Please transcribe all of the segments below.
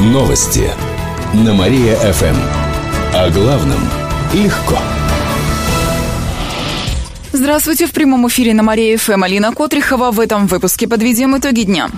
Новости на Мария-ФМ. О главном легко. Здравствуйте, в прямом эфире на Мария-ФМ Алина Котрихова. В этом выпуске подведем итоги дня.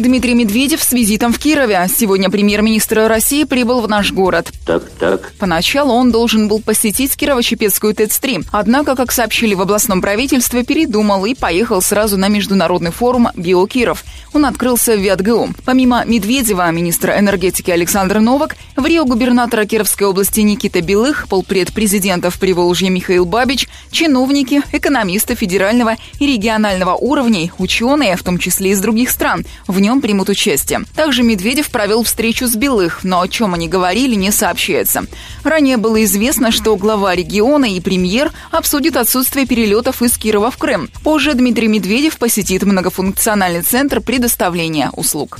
Дмитрий Медведев с визитом в Кирове. Сегодня премьер-министр России прибыл в наш город. Так, так. Поначалу он должен был посетить Кирово-Чепецкую ТЭЦ-3. Однако, как сообщили в областном правительстве, передумал и поехал сразу на международный форум «Биокиров». Он открылся в ВятГУ. Помимо Медведева, министра энергетики Александр Новак, в Рио губернатора Кировской области Никита Белых, полпред президента в Приволжье Михаил Бабич, чиновники, экономисты федерального и регионального уровней, ученые, в том числе из других стран. В нем нем примут участие. Также Медведев провел встречу с Белых, но о чем они говорили, не сообщается. Ранее было известно, что глава региона и премьер обсудят отсутствие перелетов из Кирова в Крым. Позже Дмитрий Медведев посетит многофункциональный центр предоставления услуг.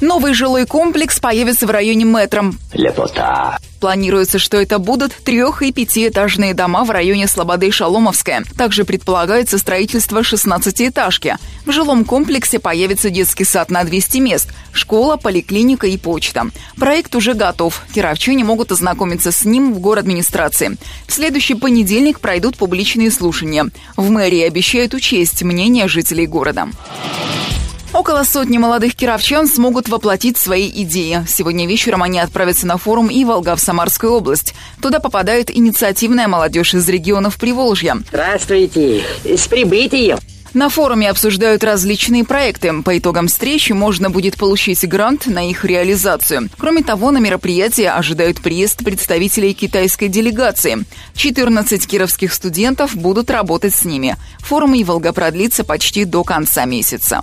Новый жилой комплекс появится в районе метро. Лепота. Планируется, что это будут трех- и пятиэтажные дома в районе Слободы Шаломовская. Также предполагается строительство 16-этажки. В жилом комплексе появится детский сад на 200 мест, школа, поликлиника и почта. Проект уже готов. Кировчане могут ознакомиться с ним в город администрации. В следующий понедельник пройдут публичные слушания. В мэрии обещают учесть мнение жителей города. Около сотни молодых кировчан смогут воплотить свои идеи. Сегодня вечером они отправятся на форум Иволга в Самарскую область. Туда попадает инициативная молодежь из регионов Приволжья. Здравствуйте! С прибытием! На форуме обсуждают различные проекты. По итогам встречи можно будет получить грант на их реализацию. Кроме того, на мероприятие ожидают приезд представителей китайской делегации. 14 кировских студентов будут работать с ними. Форум «Иволга» продлится почти до конца месяца.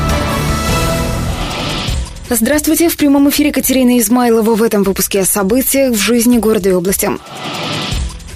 Здравствуйте, в прямом эфире Катерина Измайлова в этом выпуске о событиях в жизни города и области.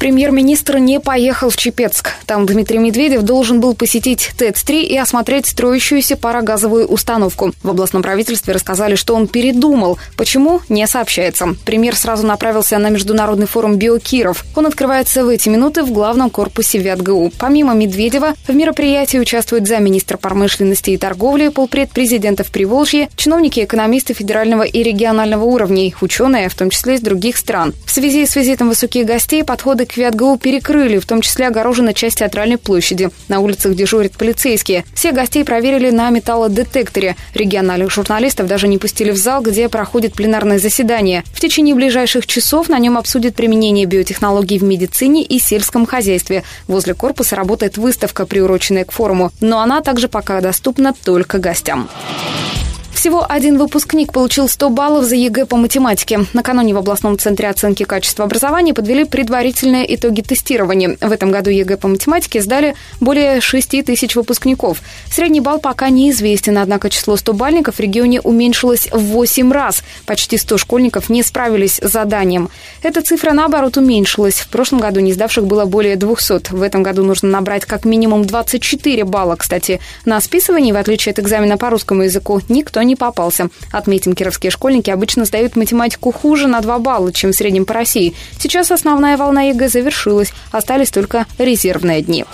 Премьер-министр не поехал в Чепецк. Там Дмитрий Медведев должен был посетить ТЭЦ-3 и осмотреть строящуюся парогазовую установку. В областном правительстве рассказали, что он передумал. Почему, не сообщается. Премьер сразу направился на международный форум «Биокиров». Он открывается в эти минуты в главном корпусе ВятГУ. Помимо Медведева, в мероприятии участвует замминистра промышленности и торговли, полпред президента в Приволжье, чиновники экономисты федерального и регионального уровней, ученые, в том числе из других стран. В связи с визитом высоких гостей подходы к Квятгоу перекрыли, в том числе огорожена часть театральной площади. На улицах дежурят полицейские. Все гостей проверили на металлодетекторе. Региональных журналистов даже не пустили в зал, где проходит пленарное заседание. В течение ближайших часов на нем обсудят применение биотехнологий в медицине и сельском хозяйстве. Возле корпуса работает выставка, приуроченная к форуму, но она также пока доступна только гостям. Всего один выпускник получил 100 баллов за ЕГЭ по математике. Накануне в областном центре оценки качества образования подвели предварительные итоги тестирования. В этом году ЕГЭ по математике сдали более 6 тысяч выпускников. Средний балл пока неизвестен, однако число 100-бальников в регионе уменьшилось в 8 раз. Почти 100 школьников не справились с заданием. Эта цифра, наоборот, уменьшилась. В прошлом году не сдавших было более 200. В этом году нужно набрать как минимум 24 балла. Кстати, на списывании, в отличие от экзамена по русскому языку, никто не попался. Отметим, кировские школьники обычно сдают математику хуже на 2 балла, чем в среднем по России. Сейчас основная волна ЕГЭ завершилась, остались только резервные дни.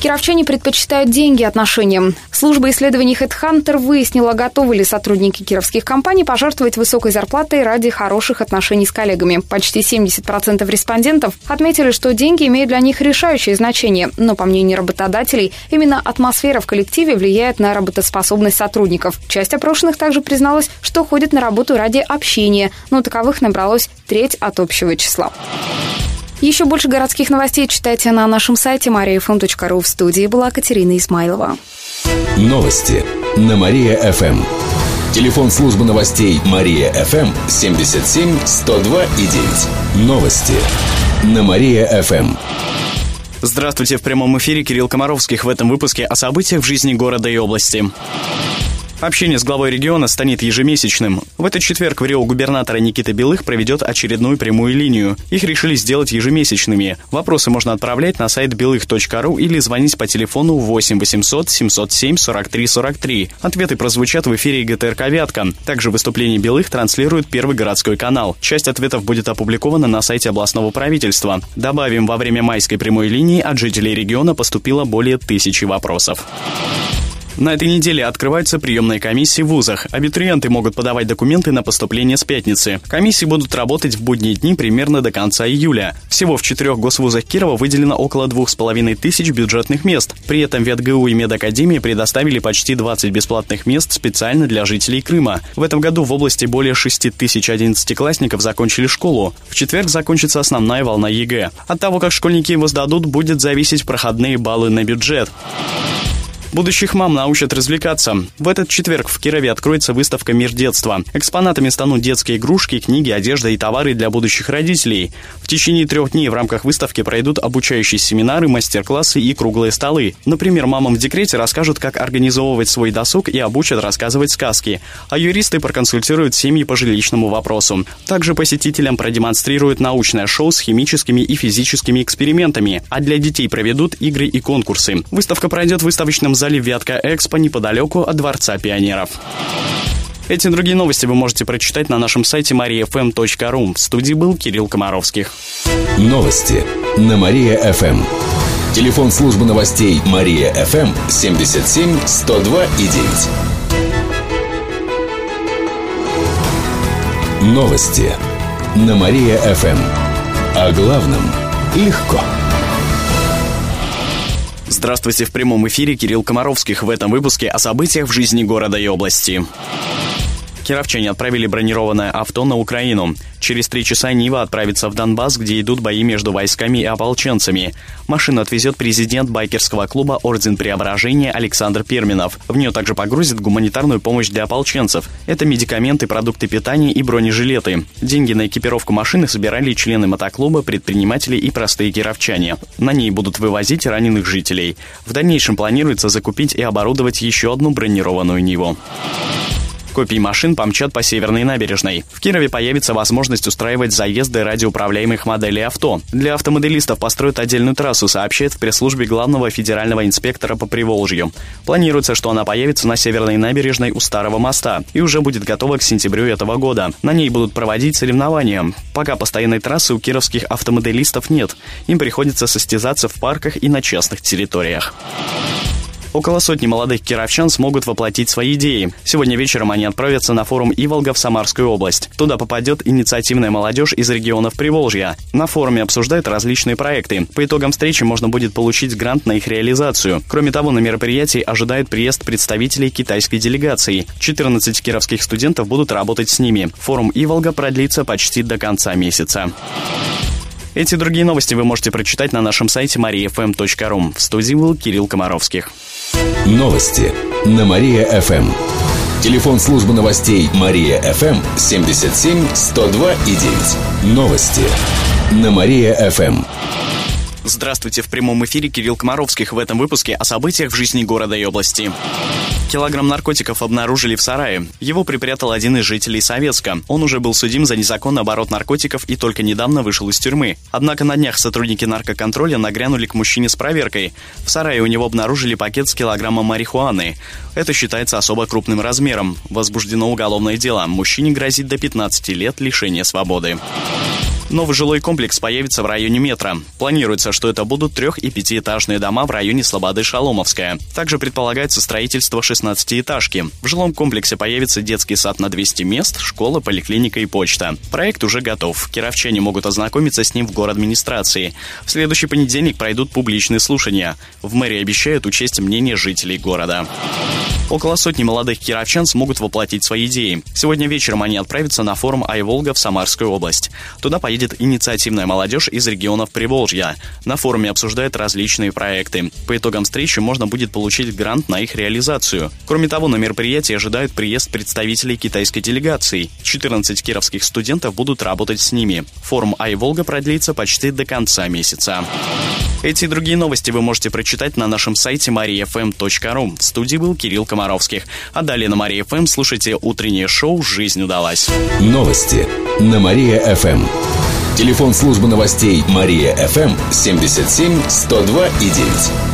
Кировчане предпочитают деньги отношениям. Служба исследований HeadHunter выяснила, готовы ли сотрудники кировских компаний пожертвовать высокой зарплатой ради хороших отношений с коллегами. Почти 70% респондентов отметили, что деньги имеют для них решающее значение. Но, по мнению работодателей, именно атмосфера в коллективе влияет на работоспособность сотрудников. Часть опрошенных также призналась, что ходит на работу ради общения, но таковых набралось треть от общего числа. Еще больше городских новостей читайте на нашем сайте mariafm.ru. В студии была Катерина Исмайлова. Новости на Мария-ФМ. Телефон службы новостей Мария-ФМ 77 102 и 9. Новости на Мария-ФМ. Здравствуйте, в прямом эфире Кирилл Комаровских в этом выпуске о событиях в жизни города и области. Общение с главой региона станет ежемесячным. В этот четверг в Рио губернатора Никита Белых проведет очередную прямую линию. Их решили сделать ежемесячными. Вопросы можно отправлять на сайт белых.ру или звонить по телефону 8 800 707 43 43. Ответы прозвучат в эфире ГТРК «Вятка». Также выступление Белых транслирует Первый городской канал. Часть ответов будет опубликована на сайте областного правительства. Добавим, во время майской прямой линии от жителей региона поступило более тысячи вопросов. На этой неделе открываются приемные комиссии в вузах. Абитуриенты могут подавать документы на поступление с пятницы. Комиссии будут работать в будние дни примерно до конца июля. Всего в четырех госвузах Кирова выделено около двух с половиной тысяч бюджетных мест. При этом ВятГУ и Медакадемии предоставили почти 20 бесплатных мест специально для жителей Крыма. В этом году в области более 6 тысяч одиннадцатиклассников закончили школу. В четверг закончится основная волна ЕГЭ. От того, как школьники его сдадут, будет зависеть проходные баллы на бюджет. Будущих мам научат развлекаться. В этот четверг в Кирове откроется выставка «Мир детства». Экспонатами станут детские игрушки, книги, одежда и товары для будущих родителей. В течение трех дней в рамках выставки пройдут обучающие семинары, мастер-классы и круглые столы. Например, мамам в декрете расскажут, как организовывать свой досуг и обучат рассказывать сказки. А юристы проконсультируют семьи по жилищному вопросу. Также посетителям продемонстрируют научное шоу с химическими и физическими экспериментами, а для детей проведут игры и конкурсы. Выставка пройдет в выставочном зале Вятка Экспо неподалеку от Дворца пионеров. Эти и другие новости вы можете прочитать на нашем сайте mariafm.ru. В студии был Кирилл Комаровских. Новости на Мария-ФМ. Телефон службы новостей Мария-ФМ 77 102 и 9. Новости на Мария-ФМ. О главном легко. Здравствуйте, в прямом эфире Кирилл Комаровских в этом выпуске о событиях в жизни города и области. Кировчане отправили бронированное авто на Украину. Через три часа Нива отправится в Донбасс, где идут бои между войсками и ополченцами. Машину отвезет президент байкерского клуба «Орден Преображения» Александр Перминов. В нее также погрузят гуманитарную помощь для ополченцев. Это медикаменты, продукты питания и бронежилеты. Деньги на экипировку машины собирали члены мотоклуба, предприниматели и простые кировчане. На ней будут вывозить раненых жителей. В дальнейшем планируется закупить и оборудовать еще одну бронированную Ниву. Копии машин помчат по северной набережной. В Кирове появится возможность устраивать заезды радиоуправляемых моделей авто. Для автомоделистов построят отдельную трассу, сообщает в пресс-службе главного федерального инспектора по Приволжью. Планируется, что она появится на северной набережной у Старого моста и уже будет готова к сентябрю этого года. На ней будут проводить соревнования. Пока постоянной трассы у кировских автомоделистов нет. Им приходится состязаться в парках и на частных территориях. Около сотни молодых кировчан смогут воплотить свои идеи. Сегодня вечером они отправятся на форум Иволга в Самарскую область. Туда попадет инициативная молодежь из регионов Приволжья. На форуме обсуждают различные проекты. По итогам встречи можно будет получить грант на их реализацию. Кроме того, на мероприятии ожидает приезд представителей китайской делегации. 14 кировских студентов будут работать с ними. Форум Иволга продлится почти до конца месяца. Эти другие новости вы можете прочитать на нашем сайте mariafm.ru. В студии был Кирилл Комаровских. Новости на Мария-ФМ. Телефон службы новостей Мария-ФМ 77 102 и 9. Новости на Мария-ФМ. Здравствуйте, в прямом эфире Кирилл Комаровских в этом выпуске о событиях в жизни города и области. Килограмм наркотиков обнаружили в сарае. Его припрятал один из жителей Советска. Он уже был судим за незаконный оборот наркотиков и только недавно вышел из тюрьмы. Однако на днях сотрудники наркоконтроля нагрянули к мужчине с проверкой. В сарае у него обнаружили пакет с килограммом марихуаны. Это считается особо крупным размером. Возбуждено уголовное дело. Мужчине грозит до 15 лет лишения свободы. Новый жилой комплекс появится в районе метро. Планируется, что это будут трех- и пятиэтажные дома в районе Слободы Шаломовская. Также предполагается строительство 16-этажки. В жилом комплексе появится детский сад на 200 мест, школа, поликлиника и почта. Проект уже готов. Кировчане могут ознакомиться с ним в город администрации. В следующий понедельник пройдут публичные слушания. В мэрии обещают учесть мнение жителей города. Около сотни молодых кировчан смогут воплотить свои идеи. Сегодня вечером они отправятся на форум «Айволга» в Самарскую область. Туда поедет инициативная молодежь из регионов Приволжья. На форуме обсуждают различные проекты. По итогам встречи можно будет получить грант на их реализацию. Кроме того, на мероприятии ожидают приезд представителей китайской делегации. 14 кировских студентов будут работать с ними. Форум «Айволга» продлится почти до конца месяца. Эти и другие новости вы можете прочитать на нашем сайте mariafm.ru. В студии был Кирилл Комаровских. А далее на Мария ФМ слушайте утреннее шоу «Жизнь удалась». Новости на Мария-ФМ. Телефон службы новостей Мария-ФМ 77 102 и 9.